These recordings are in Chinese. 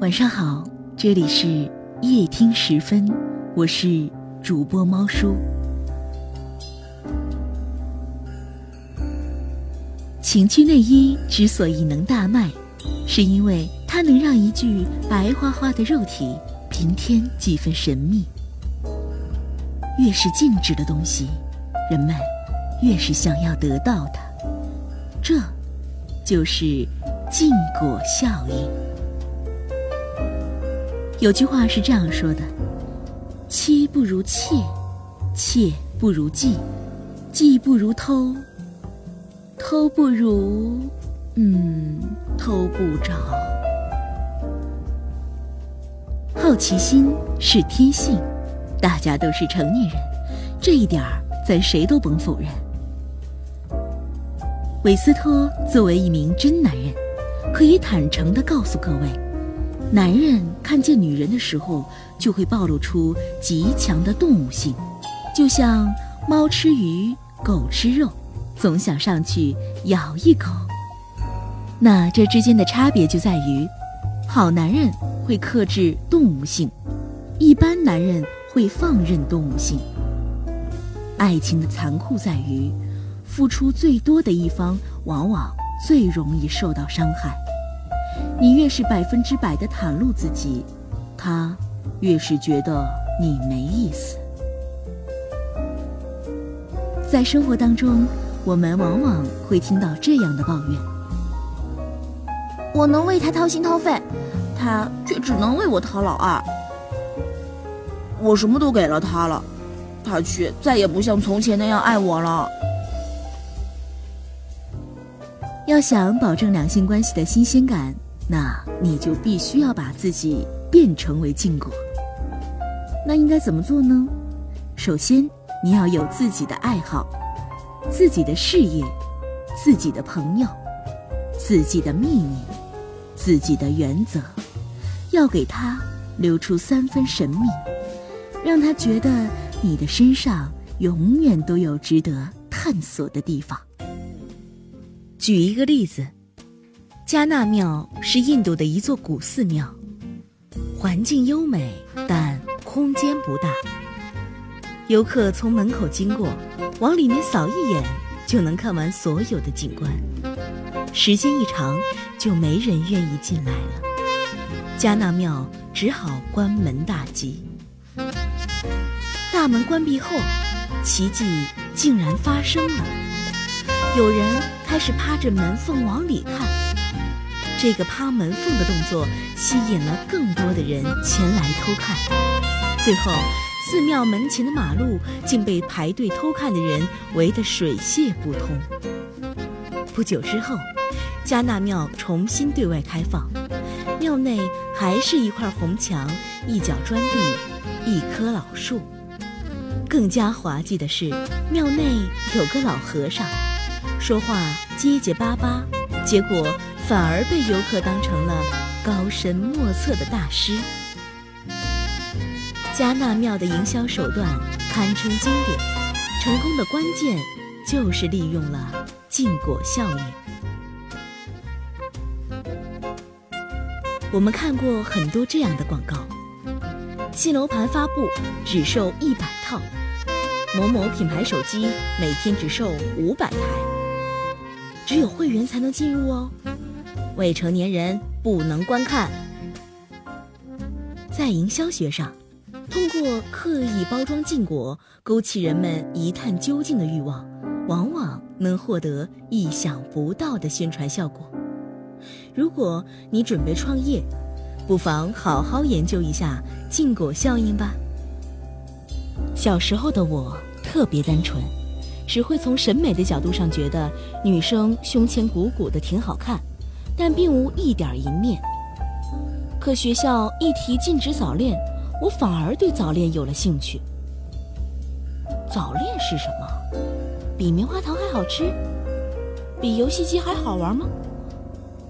晚上好，这里是夜听时分，我是主播猫叔。情趣内衣之所以能大卖，是因为它能让一具白花花的肉体平添几分神秘。越是静止的东西，人们越是想要得到它，这就是禁果效应。有句话是这样说的：“妻不如妾，妾不如妓，妓不如偷，偷不如……嗯，偷不着。好奇心是天性，大家都是成年人，这一点儿咱谁都甭否认。韦斯托作为一名真男人，可以坦诚的告诉各位。”男人看见女人的时候，就会暴露出极强的动物性，就像猫吃鱼、狗吃肉，总想上去咬一口。那这之间的差别就在于，好男人会克制动物性，一般男人会放任动物性。爱情的残酷在于，付出最多的一方往往最容易受到伤害。你越是百分之百的袒露自己，他越是觉得你没意思。在生活当中，我们往往会听到这样的抱怨：我能为他掏心掏肺，他却只能为我掏老二。我什么都给了他了，他却再也不像从前那样爱我了。要想保证两性关系的新鲜感。那你就必须要把自己变成为禁果。那应该怎么做呢？首先，你要有自己的爱好、自己的事业、自己的朋友、自己的秘密、自己的原则，要给他留出三分神秘，让他觉得你的身上永远都有值得探索的地方。举一个例子。加纳庙是印度的一座古寺庙，环境优美，但空间不大。游客从门口经过，往里面扫一眼就能看完所有的景观。时间一长，就没人愿意进来了。加纳庙只好关门大吉。大门关闭后，奇迹竟然发生了，有人开始趴着门缝往里看。这个趴门缝的动作吸引了更多的人前来偷看，最后寺庙门前的马路竟被排队偷看的人围得水泄不通。不久之后，加纳庙重新对外开放，庙内还是一块红墙、一角砖地、一棵老树。更加滑稽的是，庙内有个老和尚，说话结结巴巴，结果。反而被游客当成了高深莫测的大师。加纳庙的营销手段堪称经典，成功的关键就是利用了禁果效应。我们看过很多这样的广告：新楼盘发布，只售一百套；某某品牌手机每天只售五百台，只有会员才能进入哦。未成年人不能观看。在营销学上，通过刻意包装禁果，勾起人们一探究竟的欲望，往往能获得意想不到的宣传效果。如果你准备创业，不妨好好研究一下禁果效应吧。小时候的我特别单纯，只会从审美的角度上觉得女生胸前鼓鼓的挺好看。但并无一点淫念。可学校一提禁止早恋，我反而对早恋有了兴趣。早恋是什么？比棉花糖还好吃？比游戏机还好玩吗？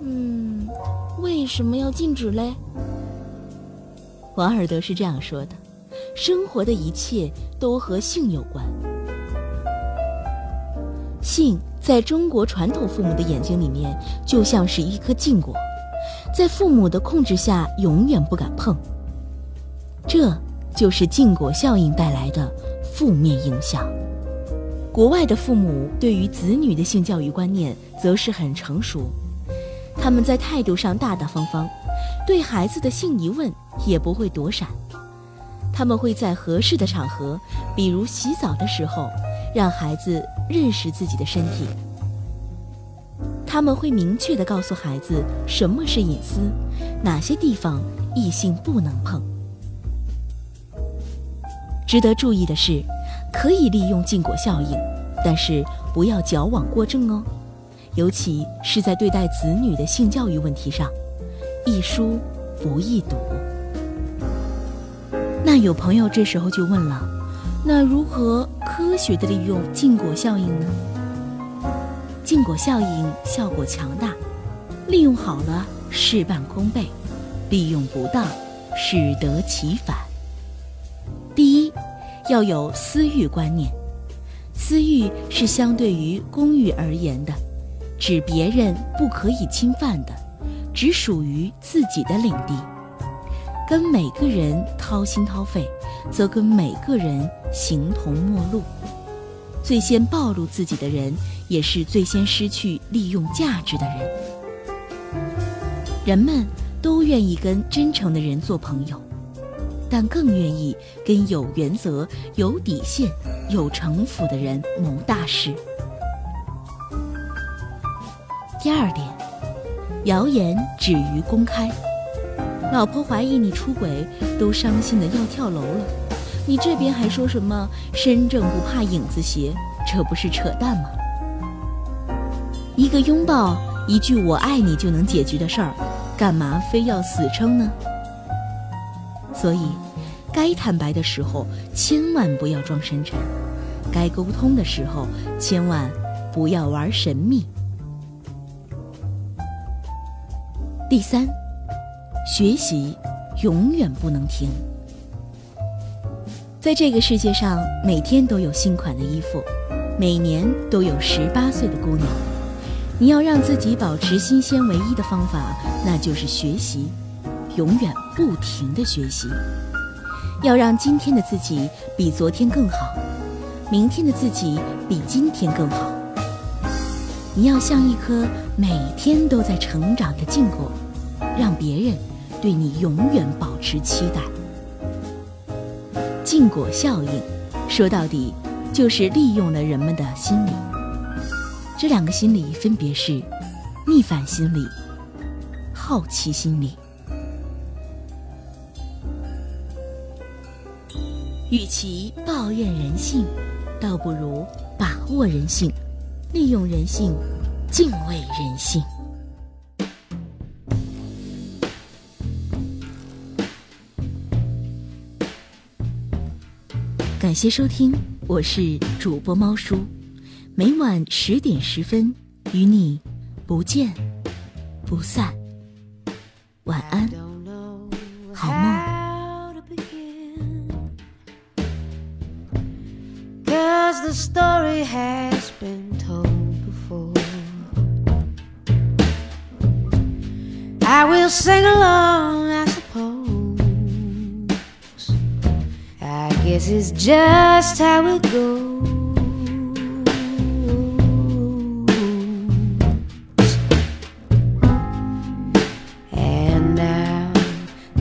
嗯，为什么要禁止嘞？王尔德是这样说的：生活的一切都和性有关。性在中国传统父母的眼睛里面，就像是一颗禁果，在父母的控制下永远不敢碰。这就是禁果效应带来的负面影响。国外的父母对于子女的性教育观念则是很成熟，他们在态度上大大方方，对孩子的性疑问也不会躲闪。他们会在合适的场合，比如洗澡的时候，让孩子认识自己的身体。他们会明确地告诉孩子什么是隐私，哪些地方异性不能碰。值得注意的是，可以利用禁果效应，但是不要矫枉过正哦，尤其是在对待子女的性教育问题上，易疏不易堵。那有朋友这时候就问了：那如何科学的利用禁果效应呢？禁果效应效果强大，利用好了事半功倍，利用不当适得其反。第一，要有私欲观念。私欲是相对于公欲而言的，指别人不可以侵犯的，只属于自己的领地。跟每个人掏心掏肺，则跟每个人形同陌路。最先暴露自己的人。也是最先失去利用价值的人。人们都愿意跟真诚的人做朋友，但更愿意跟有原则、有底线、有城府的人谋大事。第二点，谣言止于公开。老婆怀疑你出轨，都伤心的要跳楼了，你这边还说什么“身正不怕影子斜”，这不是扯淡吗？一个拥抱，一句“我爱你”就能解决的事儿，干嘛非要死撑呢？所以，该坦白的时候千万不要装深沉，该沟通的时候千万不要玩神秘。第三，学习永远不能停。在这个世界上，每天都有新款的衣服，每年都有十八岁的姑娘。你要让自己保持新鲜，唯一的方法那就是学习，永远不停的学习。要让今天的自己比昨天更好，明天的自己比今天更好。你要像一颗每天都在成长的禁果，让别人对你永远保持期待。禁果效应，说到底就是利用了人们的心理。这两个心理分别是逆反心理、好奇心理。与其抱怨人性，倒不如把握人性，利用人性，敬畏人性。感谢收听，我是主播猫叔。每晚十点十分，与你不见不散。晚安，好梦。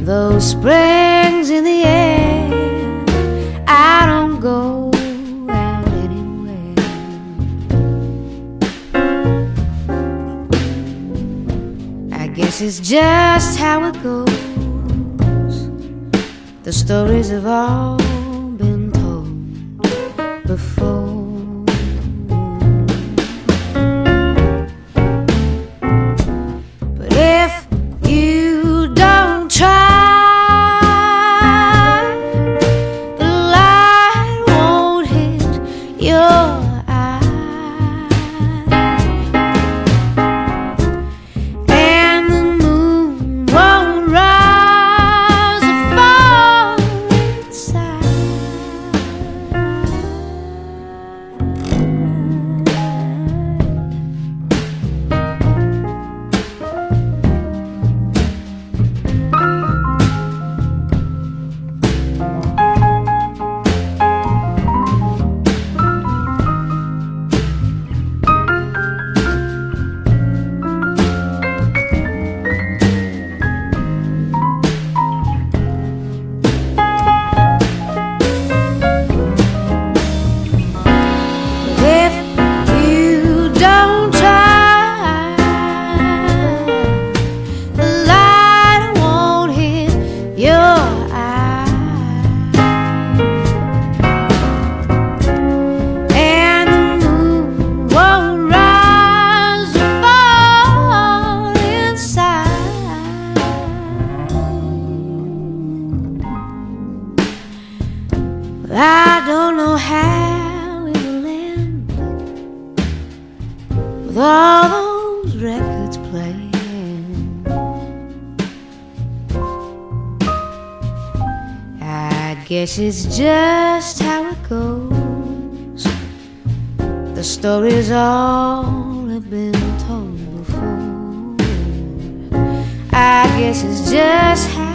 Those springs in the air. I don't go out anywhere. I guess it's just how it goes. The stories have all been told before. I don't know how it will end with all those records playing. I guess it's just how it goes. The stories all have been told before. I guess it's just how.